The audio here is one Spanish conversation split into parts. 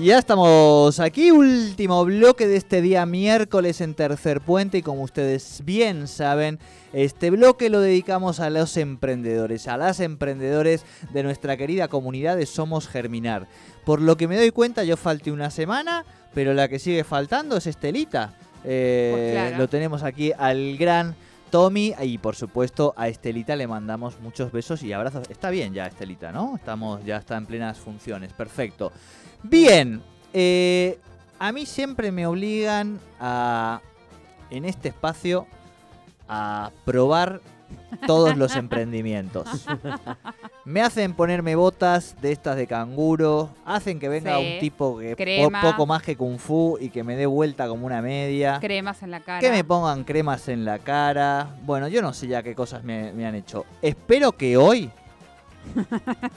Ya estamos aquí, último bloque de este día miércoles en Tercer Puente y como ustedes bien saben, este bloque lo dedicamos a los emprendedores, a las emprendedores de nuestra querida comunidad de Somos Germinar. Por lo que me doy cuenta, yo falté una semana, pero la que sigue faltando es Estelita. Eh, Pues claro. Lo tenemos aquí al gran Tommy y por supuesto a Estelita le mandamos muchos besos y abrazos. Está bien ya Estelita, ¿no? Estamos ya está en plenas funciones, perfecto. Bien, eh, a mí siempre me obligan a en este espacio a probar todos los emprendimientos. Me hacen ponerme botas de estas de canguro, hacen que venga Sí, un tipo que po- poco más que kung fu y que me dé vuelta como una media. Cremas en la cara. Que me pongan cremas en la cara. Bueno, yo no sé ya qué cosas me, me han hecho. Espero que hoy,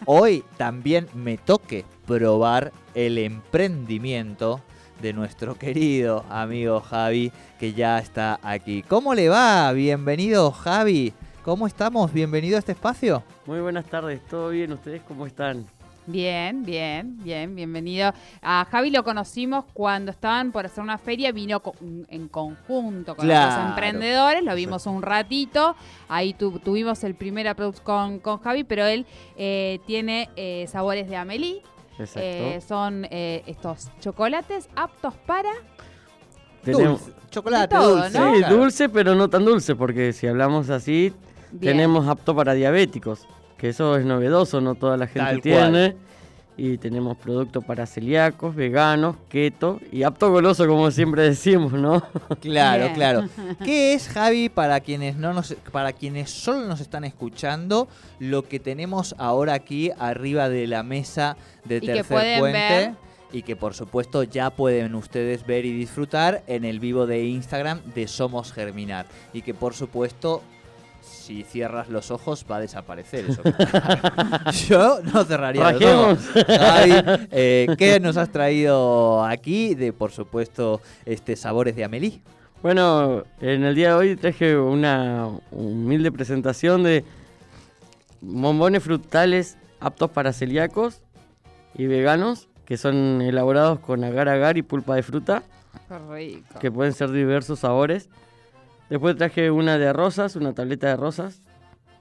hoy también me toque probar el emprendimiento de nuestro querido amigo Javi, que ya está aquí. ¿Cómo le va? Bienvenido, Javi. ¿Cómo estamos? Bienvenido a este espacio. Muy buenas tardes, ¿todo bien? ¿Ustedes cómo están? Bien, bien, bien, bienvenido. A Javi lo conocimos cuando estaban por hacer una feria, vino co- en conjunto con Claro. los emprendedores, lo vimos un ratito, ahí tu- tuvimos el primer approach con, con Javi, pero él eh, tiene eh, sabores de Amelie, Exacto. Eh, son eh, estos chocolates aptos para... Tenemos- Dulce, chocolate, todo, dulce. ¿no? Sí, claro. dulce, pero no tan dulce, porque si hablamos así, Bien. tenemos apto para diabéticos, que eso es novedoso, no toda la gente Tal tiene. Y tenemos producto para celíacos, veganos, keto y apto goloso, como siempre decimos, ¿no? Claro, Bien. claro. ¿Qué es Javi para quienes no nos, para quienes solo nos están escuchando lo que tenemos ahora aquí arriba de la mesa de Tercer pueden Puente? ver. Y que por supuesto ya pueden ustedes ver y disfrutar en el vivo de Instagram de Somos Germinar. Y que por supuesto, si cierras los ojos va a desaparecer eso. Yo no cerraría los ojos. Javi, eh, ¿qué nos has traído aquí de por supuesto este sabores de Amelie? Bueno, en el día de hoy traje una humilde presentación de bombones frutales aptos para celíacos y veganos, que son elaborados con agar agar y pulpa de fruta, Qué rico. que pueden ser diversos sabores. Después traje una de rosas, una tableta de rosas,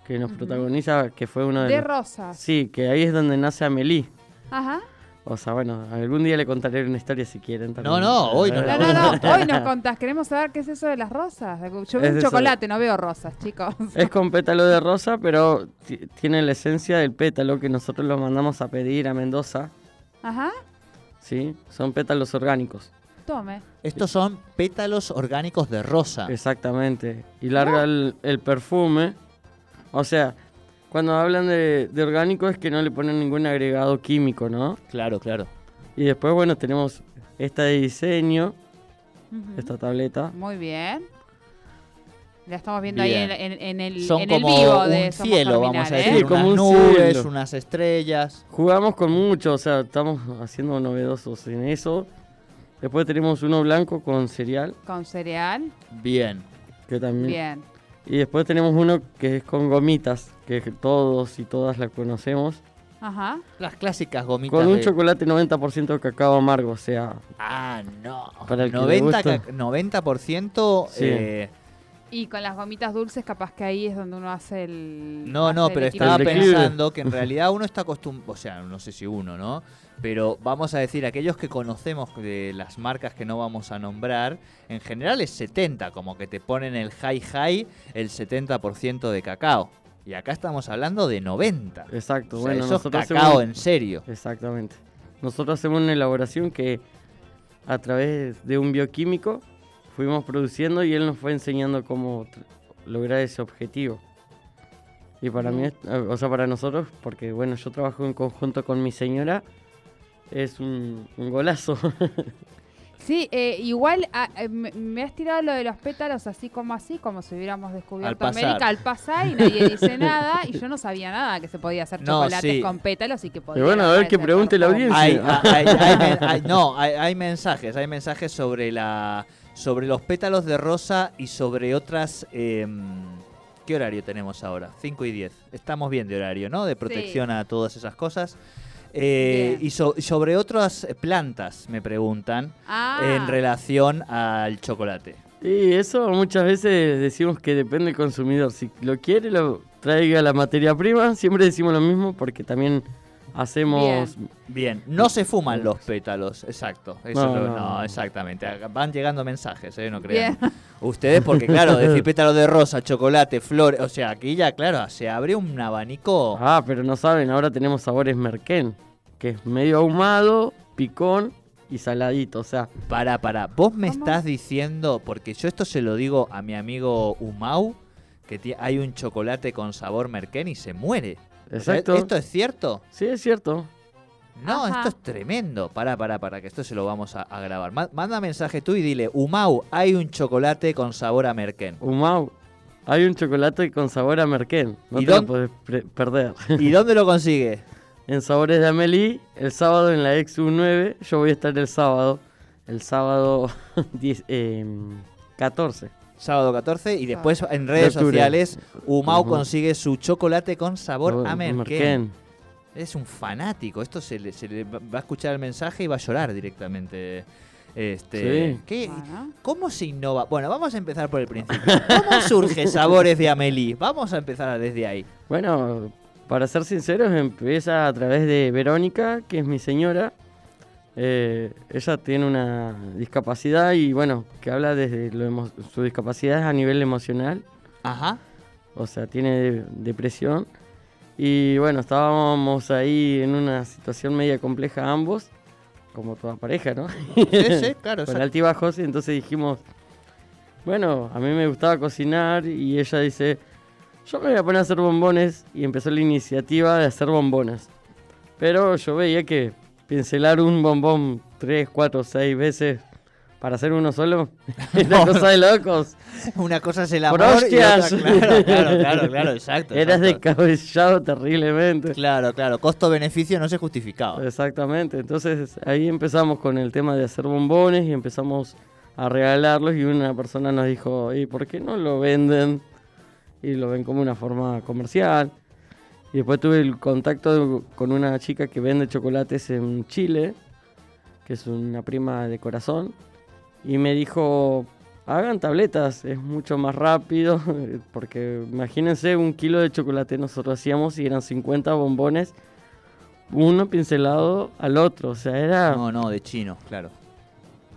que nos protagoniza, que fue uno de... De los- rosas. Sí, que ahí es donde nace Amelie. Ajá. O sea, bueno, algún día le contaré una historia si quieren. No, también. no, hoy no No, no, no, hoy nos contás, queremos saber qué es eso de las rosas. Yo veo Es un eso. chocolate, no veo rosas, chicos. Es con pétalo de rosa, pero ti- tiene la esencia del pétalo que nosotros lo mandamos a pedir a Mendoza. Ajá, ¿sí? Son pétalos orgánicos. Tome. Estos son pétalos orgánicos de rosa. Exactamente. Y larga el, el perfume. O sea, cuando hablan de, de orgánico es que no le ponen ningún agregado químico, ¿no? Claro, claro. Y después, bueno, tenemos esta de diseño, esta tableta. Muy bien. La estamos viendo ahí en, en- en el, Son en el como vivo un de Somos cielo, vamos a Germinar, ¿eh? decir, Sí, como unas un nubes, cielo. unas estrellas. Jugamos con mucho, o sea, estamos haciendo novedosos en eso. Después tenemos uno blanco con cereal, Con cereal. Bien. que también... Bien. Y después tenemos uno que es con gomitas, que todos y todas la conocemos. Ajá. Las clásicas gomitas Con un de- chocolate 90% de cacao amargo, o sea, Ah, no. Para el que le 90, gusta. ca- 90% Sí. eh, Y con las gomitas dulces, capaz que ahí es donde uno hace el. No, hace no, pero estaba pensando que en realidad uno está acostumbrado, o sea, no sé si uno, ¿no? Pero vamos a decir, aquellos que conocemos de las marcas que no vamos a nombrar, en general es 70, como que te ponen el high high el 70% de cacao. Y acá estamos hablando de 90. Exacto, O sea, bueno, eso es cacao hacemos- en serio. Exactamente. Nosotros hacemos una elaboración que a través de un bioquímico fuimos produciendo y él nos fue enseñando cómo lograr ese objetivo. Y para mí, eh, o sea, para nosotros, porque bueno, yo trabajo en conjunto con mi señora, es un, un golazo. Sí, eh, igual ah, eh, me, has tirado lo de los pétalos así como así, como si hubiéramos descubierto pasar. América al pasar y nadie dice nada. Y yo no sabía nada que se podía hacer No, chocolates sí. con pétalos y que podía. bueno, a ver que pregunte la audiencia. Hay, hay- hay men- hay- no, hay, hay mensajes, hay mensajes sobre la sobre los pétalos de rosa y sobre otras... em, ¿Qué horario tenemos ahora? 5 y 10. Estamos bien de horario, ¿no? De protección a todas esas cosas. Eh, Bien. y, so- y sobre otras plantas, me preguntan, Ah, en relación al chocolate. Y eso muchas veces decimos que depende del consumidor. Si lo quiere, lo traiga la materia prima. Siempre decimos lo mismo porque también hacemos... Bien, no se fuman los pétalos, exacto. Eso No, lo- no, no, no. exactamente. Van llegando mensajes, ¿eh? No crean. bien. Ustedes, porque claro, decir pétalos de rosa, chocolate, flores, o sea, aquí ya, claro, se abre un abanico. Ah, pero no saben, ahora tenemos sabores merquén, que es medio ahumado, picón y saladito. O sea, Para, para, vos me ¿Cómo? estás diciendo, porque yo esto se lo digo a mi amigo Umau, que hay un chocolate con sabor merquén y se muere. Sea, exacto. ¿Esto es cierto? Sí, es cierto. No, Ajá. esto es tremendo. Para, para, para, que esto se lo vamos a, a grabar. Ma- manda mensaje tú y dile, Umau, hay un chocolate con sabor a merquén. Umau, hay un chocolate con sabor a merquén. No ¿Y te lo pre- perder. ¿Y dónde lo consigue? en Sabores de Amelie, el sábado en la XU9. Yo voy a estar el sábado. El sábado 10, em, 14. Sábado 14 y después en redes sociales Umau Ujú. consigue su chocolate con sabor a Sabor merquén. Es un fanático. Esto se le, se le va va a escuchar el mensaje y va a llorar directamente. Este, Sí. ¿qué- Bueno. ¿Cómo se innova? Bueno, vamos a empezar por el principio. ¿Cómo surge Sabores de Amelie? Vamos a empezar desde ahí. Bueno, para ser sinceros, empieza a través de Verónica, que es mi señora. Eh, ella tiene una discapacidad y bueno, que habla desde lo su discapacidad es a nivel emocional, Ajá. o sea, tiene de- depresión. Y bueno, estábamos ahí en una situación media compleja ambos, como toda pareja, ¿no? Sí, sí, claro. con altibajos y entonces dijimos, bueno, a mí me gustaba cocinar y ella dice, yo me voy a poner a hacer bombones y empezó la iniciativa de hacer bombones. Pero yo veía que pincelar un bombón tres, cuatro, seis veces para hacer uno solo es una cosa de locos. Una cosa es el amor y otra, hostias. claro, claro, claro, claro, exacto. Eras exacto. descabellado terriblemente. Claro, claro. Costo-beneficio no se justificaba. Exactamente, entonces ahí empezamos con el tema de hacer bombones y empezamos a regalarlos y una persona nos dijo, ¿y por qué no lo venden? Y lo ven como una forma comercial. Y después tuve el contacto con una chica que vende chocolates en Chile, que es una prima de corazón, y me dijo, hagan tabletas, es mucho más rápido, porque imagínense un kilo de chocolate nosotros hacíamos y eran 50 bombones uno pincelado al otro. O sea, era. No, no, de chino, claro.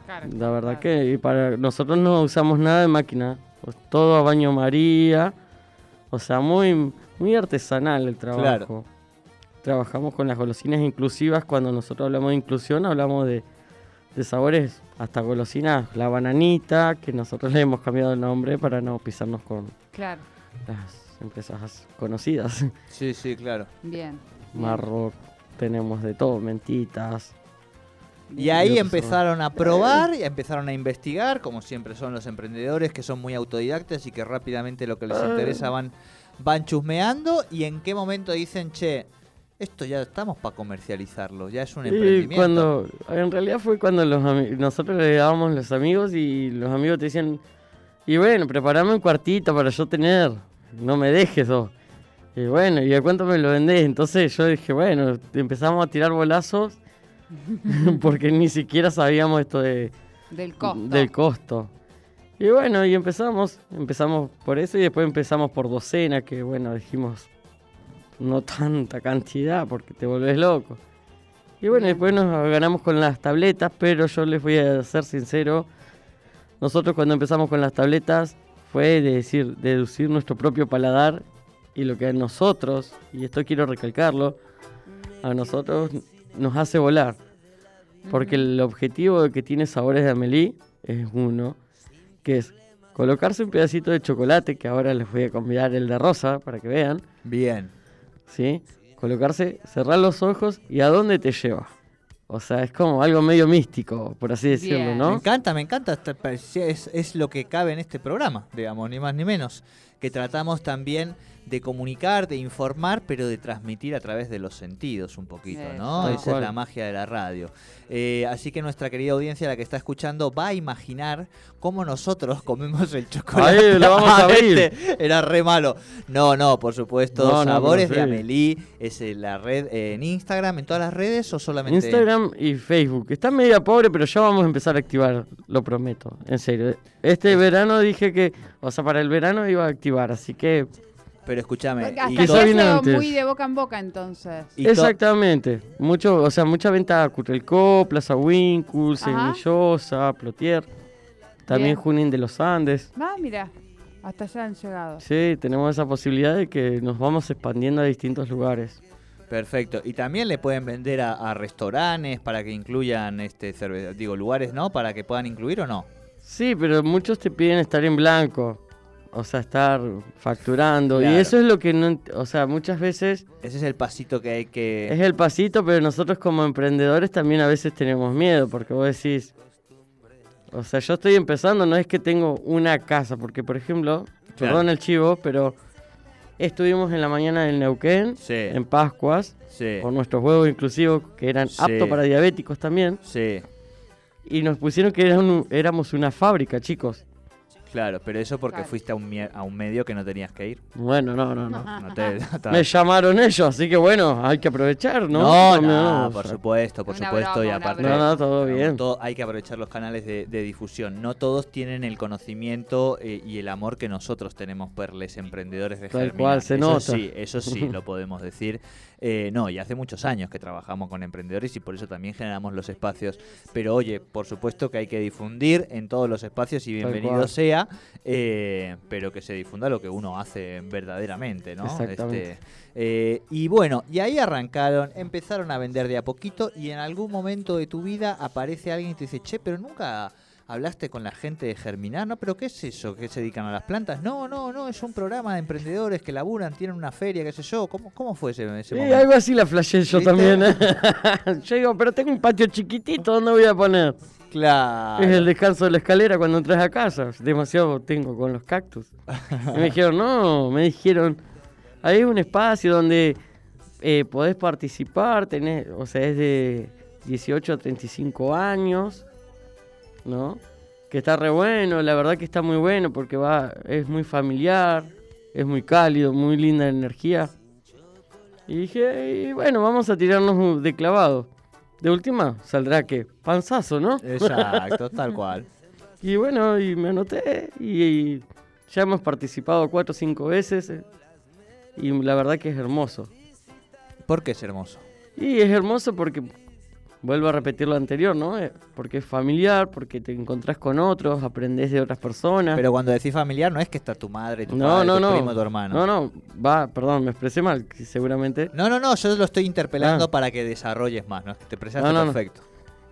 Claro, la verdad claro. que y para nosotros no usamos nada de máquina. pues, todo a baño María. O sea, muy, muy artesanal el trabajo. Claro. Trabajamos con las golosinas inclusivas. Cuando nosotros hablamos de inclusión, hablamos de, de sabores hasta golosinas. La bananita, que nosotros le hemos cambiado el nombre para no pisarnos con Claro, las empresas conocidas. Sí, sí, claro. bien. Marroc, tenemos de todo, mentitas. Y ahí empezaron a probar y empezaron a investigar, como siempre son los emprendedores que son muy autodidactas y que rápidamente lo que les Ah. interesa van, van chusmeando. ¿Y en qué momento dicen, che, esto ya estamos para comercializarlo, ya es un Y emprendimiento? cuando, en realidad fue cuando los nosotros le dábamos los amigos y los amigos te decían, y bueno, preparame un cuartito para yo tener, no me dejes vos. Y bueno, ¿y a cuánto me lo vendés? Entonces yo dije, bueno, empezamos a tirar bolazos porque ni siquiera sabíamos esto de, Del costo. del costo. Y bueno, y empezamos, empezamos por eso y después empezamos por docena, que bueno, dijimos no tanta cantidad porque te volvés loco. Y bueno, después nos ganamos con las tabletas, pero yo les voy a ser sincero, nosotros cuando empezamos con las tabletas fue de decir, deducir nuestro propio paladar y lo que a nosotros, y esto quiero recalcarlo, a nosotros nos hace volar. Porque el objetivo que tiene Sabores de Amelie es uno, que es colocarse un pedacito de chocolate, que ahora les voy a convidar el de rosa para que vean, Bien. ¿sí? Colocarse, cerrar los ojos y a dónde te lleva. O sea, es como algo medio místico, por así decirlo, Bien. Me ¿no? encanta, me encanta. Es, es lo que cabe en este programa, digamos, ni más ni menos. Que tratamos también de comunicar, de informar, pero de transmitir a través de los sentidos un poquito, ¿no? Esa es la magia de la radio. Eh, así que nuestra querida audiencia, la que está escuchando, va a imaginar cómo nosotros comemos el chocolate. Ahí lo vamos a ver. Era re malo. No, no, por supuesto. No, no, Sabores de. Amelie es la red eh, en Instagram, en todas las redes o solamente Instagram y Facebook. Está media pobre, pero ya vamos a empezar a activar, lo prometo. En serio. Este verano dije que, o sea, para el verano iba a activar, así que Pero escúchame. Hasta y viene antes. muy de boca en boca entonces. Exactamente. Mucho, o sea, mucha venta a Currelco, Plaza Winkle, Ajá. Semillosa, Plotier. También Bien. Junín de los Andes. Ah, mira, hasta allá han llegado. Sí, tenemos esa posibilidad de que nos vamos expandiendo a distintos lugares. Perfecto. Y también le pueden vender a, a restaurantes para que incluyan este cerve- digo lugares, ¿no? Para que puedan incluir o no. Sí, pero muchos te piden estar en blanco. O sea, estar facturando. Claro. Y eso es lo que no... O sea, muchas veces Ese es el pasito que hay que es el pasito, pero nosotros como emprendedores también a veces tenemos miedo. Porque vos decís... O sea, yo estoy empezando, no es que tengo una casa. Porque, por ejemplo, Claro. perdón el chivo, pero... Estuvimos en la mañana del Neuquén, Sí. en Pascuas, Sí. por nuestros huevos inclusivos que eran Sí. aptos para diabéticos también. Sí. Y nos pusieron que eran éramos una fábrica, chicos. Claro, pero eso porque Claro. fuiste a un, a un medio que no tenías que ir. Bueno, no, no, no. No te- no te- Me llamaron ellos, así que bueno, hay que aprovechar, ¿no? No, no, por sea, supuesto, por Una supuesto. y broma, aparte, No, no, todo no, bien. todo- hay que aprovechar los canales de, de difusión. No todos tienen el conocimiento eh, y el amor que nosotros tenemos por los emprendedores de Tal Germinar. cual, se eso nota. Sí, eso sí, lo podemos decir. Eh, no, y hace muchos años que trabajamos con emprendedores y por eso también generamos los espacios. Pero oye, por supuesto que hay que difundir en todos los espacios y bienvenido sea, eh, pero que se difunda lo que uno hace verdaderamente, ¿no? Exactamente. Este, eh, y bueno, y ahí arrancaron, empezaron a vender de a poquito y en algún momento de tu vida aparece alguien y te dice, che, pero nunca hablaste con la gente de Germinar, ¿no? ¿Pero qué es eso? ¿Que se dedican a las plantas? No, no, no, es un programa de emprendedores que laburan, tienen una feria, qué sé yo. ¿Cómo, cómo fue ese, ese Sí, momento? algo así la flashé yo ¿Viste? también. ¿eh? yo digo, pero tengo un patio chiquitito, ¿dónde voy a poner? Claro. Es el descanso de la escalera cuando entras a casa. Demasiado tengo con los cactus. Y me dijeron, no, me dijeron, es un espacio donde eh, podés participar, tenés, o sea, es de 18 a 35 años, ¿no? Que está re bueno, la verdad que está muy bueno porque va, es muy familiar, es muy cálido, muy linda energía. Y dije, y bueno, vamos a tirarnos de clavado. De última, saldrá que panzazo, ¿no? Exacto, tal cual. Y bueno, y me anoté y, y ya hemos participado cuatro o cinco veces eh, y la verdad que es hermoso. ¿Por qué es hermoso? Y es hermoso porque, vuelvo a repetir lo anterior, ¿no? Eh, Porque es familiar, porque te encontrás con otros, aprendés de otras personas. Pero cuando decís familiar no es que está tu madre, tu no, padre, no, tu no. primo, tu hermano. No, no, va, perdón, me expresé mal, que seguramente. No, no, no, yo lo estoy interpelando Ah. para que desarrolles más, ¿no? Te presentaste No, no, no. perfecto.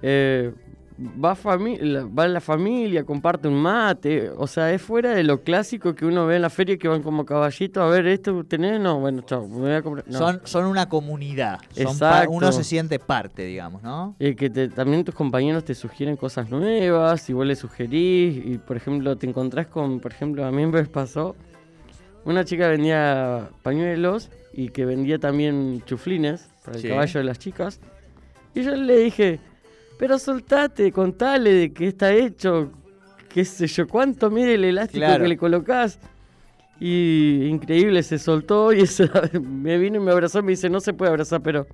Eh, va, va la familia, comparte un mate, o sea, es fuera de lo clásico que uno ve en la feria que van como caballitos a ver esto tenés, no, bueno, chao, me voy a comprar. no. Son, son una comunidad. Son uno se siente parte, digamos, ¿no? Eh, que te- también tus compañeros te sugieren cosas nuevas y vos le sugerís y por ejemplo te encontrás con, por ejemplo, a mí me pasó, una chica vendía pañuelos y que vendía también chuflines para el Sí. caballo de las chicas y yo le dije, pero soltate, contale de qué está hecho, qué sé yo, cuánto mide el elástico Claro. que le colocás. Y increíble, se soltó y esa- me vino y me abrazó y me dice, no se puede abrazar, pero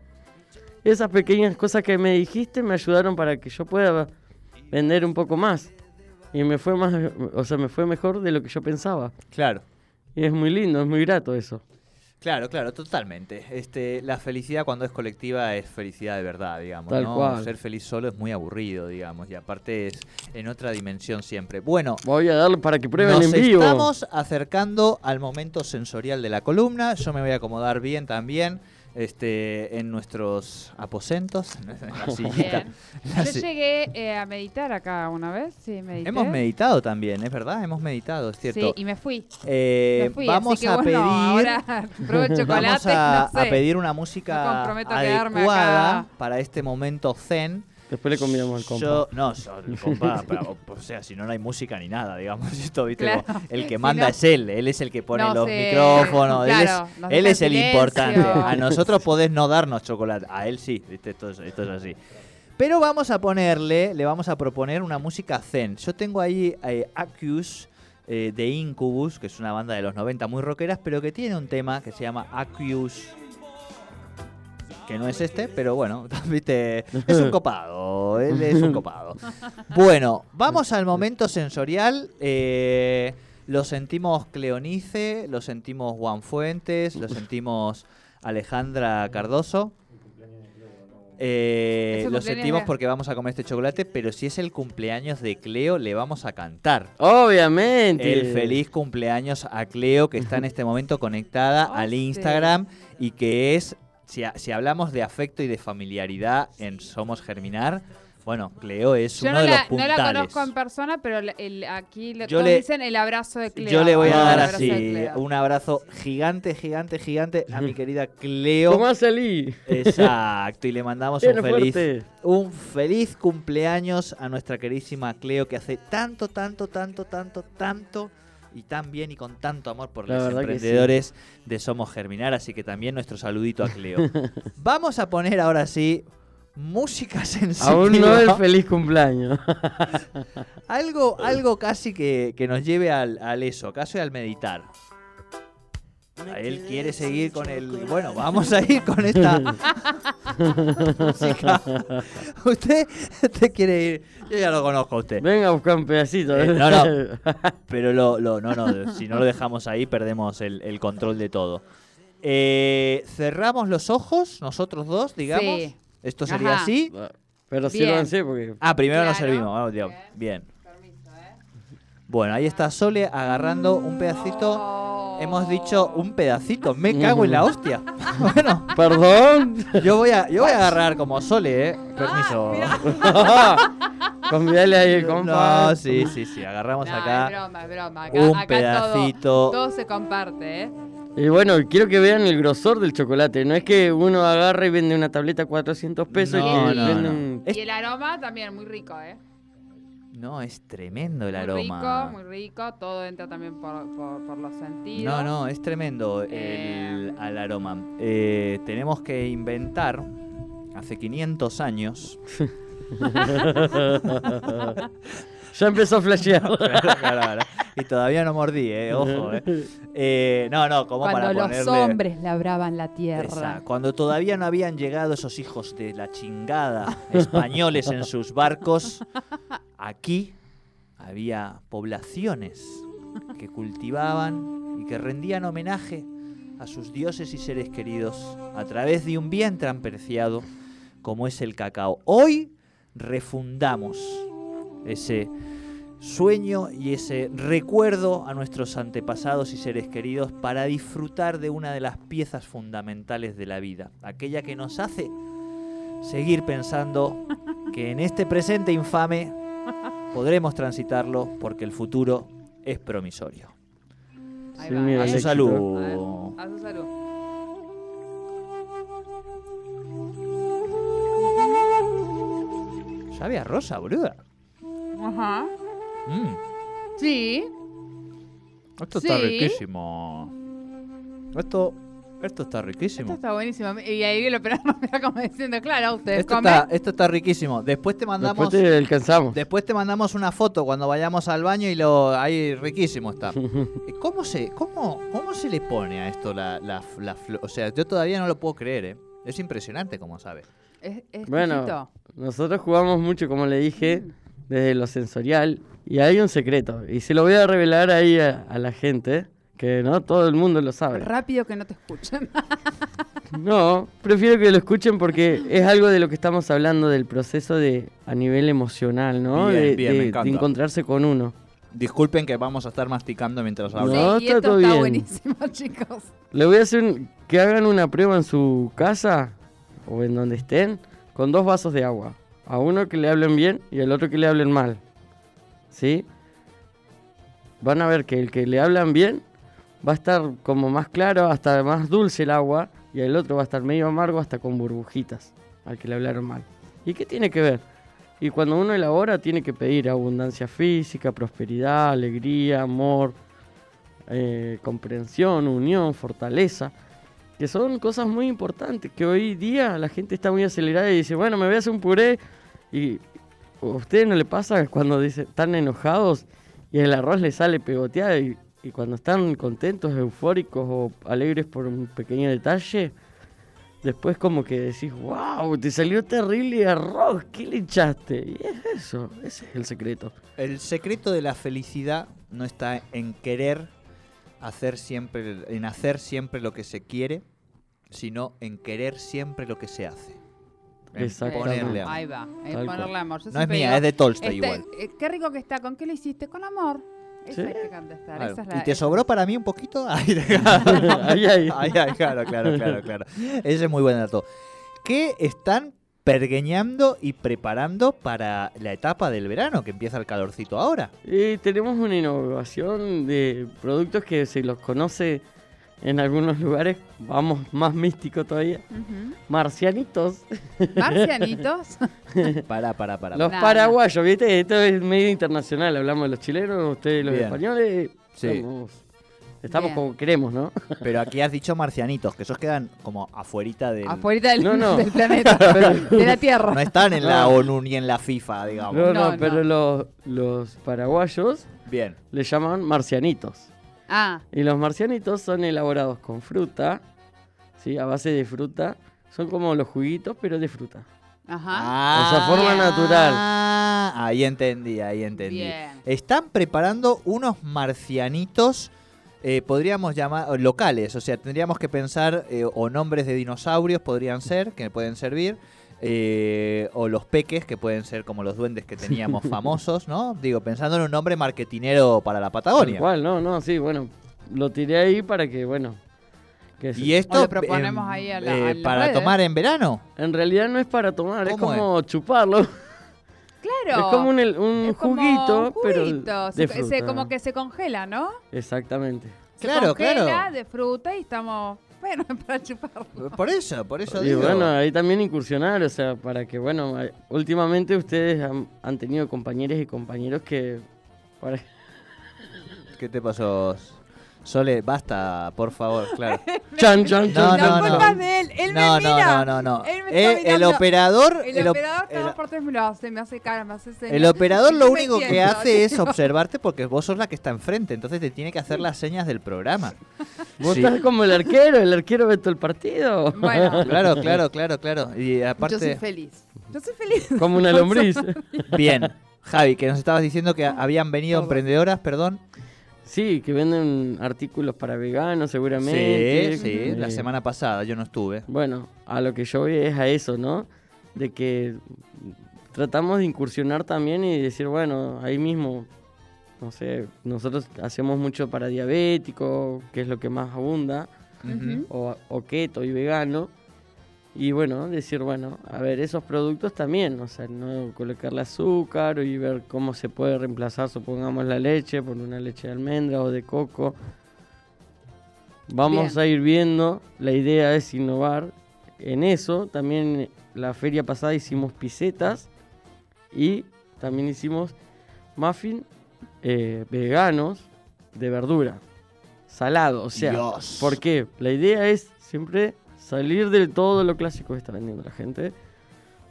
esas pequeñas cosas que me dijiste me ayudaron para que yo pueda vender un poco más. y me fue más, o sea, me fue mejor de lo que yo pensaba. Claro. Y es muy lindo, es muy grato eso. Claro, claro, totalmente. Este, la felicidad cuando es colectiva es felicidad de verdad, digamos. Tal ¿no? cual. Ser feliz solo es muy aburrido, digamos, y aparte es en otra dimensión siempre. Bueno, Voy a darle para que prueben nos en vivo. estamos acercando al momento sensorial de la columna. Yo me voy a acomodar bien también. Este, en nuestros aposentos, en la sillita. Yo si- llegué eh, a meditar acá una vez, sí, medité. Hemos meditado también, es verdad, hemos meditado, es cierto. Sí, y me fui. Eh, me fui, vamos así que a pedir ahora pruebo chocolate, Vamos a, no sé. a pedir una música quedarme adecuada para este momento zen. Después le convidamos al compa. Yo, no, yo, el compa, pero, o sea, si no, no hay música ni nada, digamos. Esto, ¿viste? Claro. Como El que Si manda no- es él, él es el que pone No los sé, micrófonos, claro, él es, él deja es el importante. A nosotros podés no darnos chocolate, a él sí, ¿viste? Esto, es, esto es así. Pero vamos a ponerle, le vamos a proponer una música zen. Yo tengo ahí eh, Accus eh, de Incubus, que es una banda de los 90 muy rockeras, pero que tiene un tema que se llama Accus que no es este, pero bueno, viste, es un copado, él es un copado. Bueno, vamos al momento sensorial. eh, lo sentimos Cleonice, lo sentimos Juan Fuentes, lo sentimos Alejandra Cardoso. Eh, lo sentimos porque vamos a comer este chocolate, pero si es el cumpleaños de Cleo, le vamos a cantar. Obviamente. El feliz cumpleaños a Cleo que está en este momento conectada Oh, al sí. Instagram y que es, si, ha- si hablamos de afecto y de familiaridad en Somos Germinar, bueno, Cleo es Yo uno no de la, los no puntales. la conozco en persona, pero el- el- aquí todos le- dicen el abrazo de Cleo. Yo le voy a dar así un abrazo gigante, gigante, gigante a mi querida Cleo. ¿Cómo salí? Exacto, y le mandamos un feliz, fuerte. un feliz cumpleaños a nuestra querísima Cleo que hace tanto, tanto, tanto, tanto, tanto y tan bien y con tanto amor por La los emprendedores de Somos Germinar, así que también nuestro saludito a Cleo. Vamos a poner ahora sí música sensitiva. Aún no el feliz cumpleaños. algo, algo casi que, que nos lleve al, al eso, casi al meditar. A él quiere seguir con el. Bueno, vamos a ir con esta música. Usted, usted quiere ir. Yo ya lo conozco a usted. Venga a buscar un pedacito. Eh, no, no. Pero lo, lo- no, no, si no lo dejamos ahí, perdemos el, el control de todo. Eh, cerramos los ojos, nosotros dos, digamos. Sí. Esto sería Ajá. así. Pero Bien. sírvanse porque. Ah, primero nos servimos. vamos, Dios. Bien. Bueno, ahí está Sole agarrando un pedacito. Hemos dicho un pedacito. Me cago en la hostia. bueno, Perdón. yo voy a, yo voy a agarrar como Sole, ¿eh? Permiso. Convidale ahí el compa. no, sí, sí, sí. Agarramos No, acá es broma, es broma. Acá, un acá pedacito. Todo, todo se comparte, ¿eh? Y bueno, quiero que vean el grosor del chocolate. No es que uno agarra y vende una tableta a 400 pesos No, y no, vende no. un... Y el aroma también muy rico, ¿eh? No, es tremendo el muy aroma. rico, muy rico. Todo entra también por, por, por los sentidos. No, no, es tremendo el, Eh. al aroma. Eh, tenemos que inventar, hace 500 años, Ya empezó a flashear. Claro, claro, claro. y todavía no mordí, eh, ojo. Eh. Eh, no, no, como Cuando para los ponerle... hombres labraban la tierra. Esa, Cuando todavía no habían llegado esos hijos de la chingada españoles en sus barcos, aquí había poblaciones que cultivaban y que rendían homenaje a sus dioses y seres queridos a través de un bien tan preciado como es el cacao. Hoy refundamos ese sueño y ese recuerdo a nuestros antepasados y seres queridos para disfrutar de una de las piezas fundamentales de la vida, aquella que nos hace seguir pensando que en este presente infame podremos transitarlo porque el futuro es promisorio. Ahí va, A su salud. A su salud. Sabe a rosa, boluda. Ajá. Mm, Sí. esto está riquísimo. Esto, esto está Esto riquísimo. está buenísimo. Y ahí lo pero me está como diciendo, claro, ustedes Esto comen. está, esto está riquísimo. Después te mandamos... Después te alcanzamos. Después te mandamos una foto cuando vayamos al baño y lo ahí riquísimo está. ¿Cómo se, cómo, cómo se le pone a esto la, la, la O sea, yo todavía no lo puedo creer, ¿eh? Es impresionante como sabe. Es, es Bueno, nosotros jugamos mucho, como le dije, desde lo sensorial. Y hay un secreto, y se lo voy a revelar ahí a, a la gente, que no todo el mundo lo sabe. Rápido que no te escuchan. No, prefiero que lo escuchen porque es algo de lo que estamos hablando del proceso de a nivel emocional, ¿no? Bien, de, bien, me de- encontrarse con uno. Disculpen que vamos a estar masticando mientras hablo. No, sí, y está esto todo está bien. buenísimo, chicos. Le voy a hacer un- que hagan una prueba en su casa o en donde estén con dos vasos de agua. A uno que le hablen bien y al otro que le hablen mal. ¿Sí? Van a ver que el que le hablan bien va a estar como más claro, hasta más dulce el agua, y el otro va a estar medio amargo hasta con burbujitas, al que le hablaron mal. ¿Y qué tiene que ver? Y cuando uno elabora tiene que pedir abundancia física, prosperidad, alegría, amor, eh, comprensión, unión, fortaleza, que son cosas muy importantes, que hoy día la gente está muy acelerada y dice, bueno, me voy a hacer un puré, y a ustedes no le pasa cuando dice, están enojados y el arroz les sale pegoteado y, y cuando están contentos, eufóricos o alegres por un pequeño detalle, después como que decís, wow, te salió terrible arroz, ¿qué le echaste? Y es eso, ese es el secreto. El secreto de la felicidad no está en querer hacer siempre, en hacer siempre lo que se quiere, sino en querer siempre lo que se hace. En Exactamente. ponerle amor. Ahí va, en ponerle amor. Yo No es mía, digo, es de Tolstoy este, igual. eh, qué rico que está, ¿con qué lo hiciste? Con amor. Eso Sí. hay que contestar. Claro. esa es la- ¿Y te esa- sobró para mí un poquito? Ay, Ahí, ahí. Ay, ay, claro, claro, claro, claro. Ese es muy buen dato. ¿Qué están pergueñando y preparando para la etapa del verano, que empieza el calorcito ahora? Y tenemos una innovación de productos que se los conoce en algunos lugares, vamos más místico todavía, marcianitos. Marcianitos. Para, para, para. Los Nada. paraguayos, ¿viste? Esto es medio internacional, hablamos de los chilenos, ustedes los Bien. españoles. Sí. Somos- estamos como queremos, ¿no? Pero aquí has dicho marcianitos, que esos quedan como afuerita del... Afuera del, No, no. del planeta. de la Tierra. No están en la. ONU ni en la FIFA, digamos. No, no, No, no. pero los, los paraguayos Bien. le llaman marcianitos. Ah, Y los marcianitos son elaborados con fruta, ¿sí? A base de fruta. Son como los juguitos, pero de fruta. ajá. O sea, forma Bien. natural. Ah, ahí entendí, ahí entendí. Bien. Están preparando unos marcianitos, eh, podríamos llamar, locales, o sea, tendríamos que pensar, eh, o nombres de dinosaurios podrían ser, que pueden servir, eh, o los peques, que pueden ser como los duendes que teníamos famosos, ¿no? Digo, pensando en un nombre marketinero para la Patagonia. cual, no, no, sí, bueno. Lo tiré ahí para que, bueno. Que se- Y esto O le proponemos em, ahí a la- eh, a para tomar en verano. En realidad no es para tomar, es ¿Cómo como chuparlo. Claro. Es como un, el- un Es como juguito, pero juguito. de Se- se- fruta. como que se congela, ¿no? Exactamente. Se Claro, congela claro. de fruta y estamos, bueno, para chuparlo. Por eso, por eso Y digo. bueno, ahí también incursionar, o sea, para que, bueno, últimamente ustedes han, han tenido compañeros y compañeros que... para- ¿Qué te pasó? Sole, basta, por favor, claro. Chan, chan, No, chan, no, no. de él. Él no, me mira. no, no, no, no. Él me Eh, está el operador, El, el, op- operador cada por tres me lo hace, me hace cara, me hace señas. el operador ¿Y lo único que hace es observarte porque vos sos la que está enfrente, entonces te tiene que hacer las señas del programa. Vos Sí. estás como el arquero, el arquero ve todo el partido. Bueno, Claro, claro, claro, claro. Y yo soy aparte, feliz. Yo soy feliz. como una lombriz. bien. Javi, que nos estabas diciendo que habían venido emprendedoras, perdón. Sí, que venden artículos para veganos seguramente. Sí, sí, Eh, la semana pasada yo no estuve. Bueno, a lo que yo voy es a eso, ¿no? De que tratamos de incursionar también y decir, bueno, ahí mismo, no sé, nosotros hacemos mucho para diabético, que es lo que más abunda, o keto y vegano. Y bueno, decir, bueno, a ver, esos productos también, o sea, no colocarle azúcar y ver cómo se puede reemplazar, supongamos, la leche por una leche de almendra o de coco. Vamos Bien. a ir viendo, la idea es innovar en eso. También la feria pasada hicimos pisetas y también hicimos muffin eh, veganos de verdura, salado, o sea, Dios. ¿por qué? La idea es siempre salir de todo lo clásico que está vendiendo la gente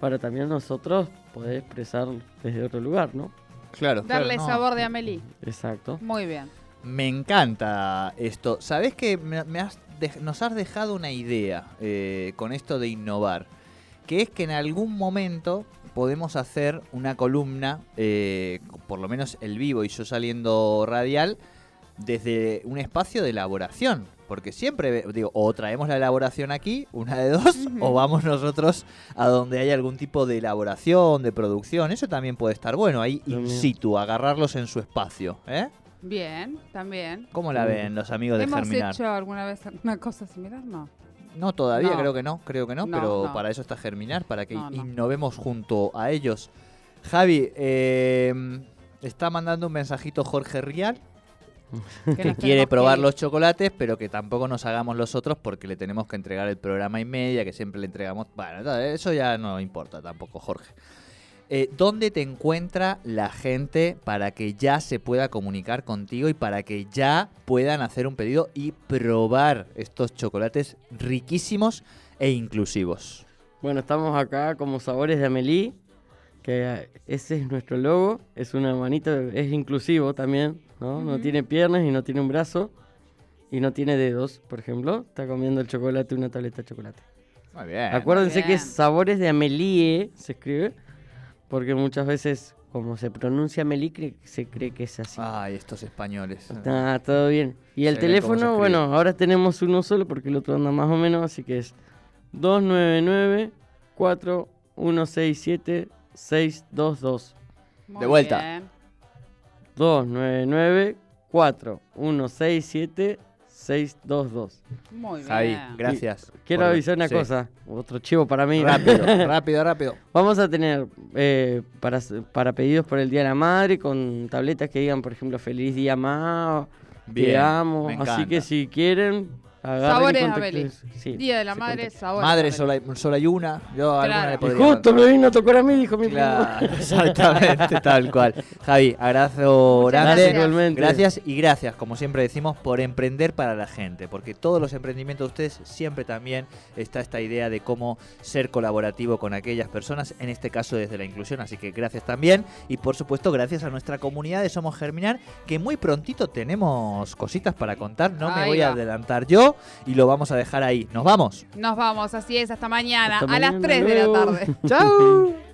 para también nosotros poder expresar desde otro lugar, ¿no? Claro, Darle claro, no. sabor de Amelie. Exacto. Muy bien. Me encanta esto. ¿Sabés que me, me has dej- nos has dejado una idea eh, con esto de innovar? Que es que en algún momento podemos hacer una columna, eh, por lo menos el vivo y yo saliendo radial, desde un espacio de elaboración. Porque siempre, digo, o traemos la elaboración aquí, una de dos, o vamos nosotros a donde hay algún tipo de elaboración, de producción. Eso también puede estar bueno, ahí in situ, agarrarlos en su espacio. ¿eh? Bien, también. ¿Cómo la ven los amigos de ¿Hemos Germinar? hecho alguna vez alguna cosa similar? No. No, todavía No. creo que no, creo que no, No, pero no. para eso está Germinar, para que No, no. innovemos junto a ellos. Javi, eh, está mandando un mensajito Jorge Rial, Que quiere probar que los chocolates, pero que tampoco nos hagamos los otros porque le tenemos que entregar el programa y media, que siempre le entregamos... Bueno, no, eso ya no importa tampoco, Jorge. Eh, ¿Dónde te encuentra la gente para que ya se pueda comunicar contigo y para que ya puedan hacer un pedido y probar estos chocolates riquísimos e inclusivos? Bueno, estamos acá como Sabores de Amelie, que ese es nuestro logo, es una manita, es inclusivo también, ¿no? No tiene piernas y no tiene un brazo y no tiene dedos, por ejemplo. Está comiendo el chocolate, una tableta de chocolate. Muy bien. Acuérdense que. Sabores de Amelie, se escribe, porque muchas veces, como se pronuncia Amelie, se cree que es así. Ay, estos españoles. Está todo bien. Y el Se teléfono, bueno, ahora tenemos uno solo porque el otro anda más o menos, así que es 299-4167-622. Muy De vuelta. bien. 299-4167-622. Muy bien. Javi, gracias. Quiero avisar una sí. cosa, otro chivo para mí. Rápido, rápido, rápido. Vamos a tener eh, para, para pedidos por el Día de la Madre con tabletas que digan, por ejemplo, Feliz Día Ma, Bien, Te amo. Así que si quieren, Sabores contacten- sí, Día de la Madre, contacten. sabor. Madre, solo hay, solo hay una. Yo alguna Claro. le podría Y justo me vino a tocar a mí, dijo mi Claro, exactamente, tal cual. Javi, abrazo Muchas grande. gracias. Igualmente. Gracias y gracias, como siempre decimos, por emprender para la gente, porque todos los emprendimientos de ustedes siempre también está esta idea de cómo ser colaborativo con aquellas personas, en este caso desde la inclusión, así que gracias también y por supuesto gracias a nuestra comunidad de Somos Germinar, que muy prontito tenemos cositas para contar, no me voy a adelantar yo y lo vamos a dejar ahí. Nos vamos. Nos vamos, así es, hasta mañana, Hasta a las mañana, 3 de la tarde. Chao.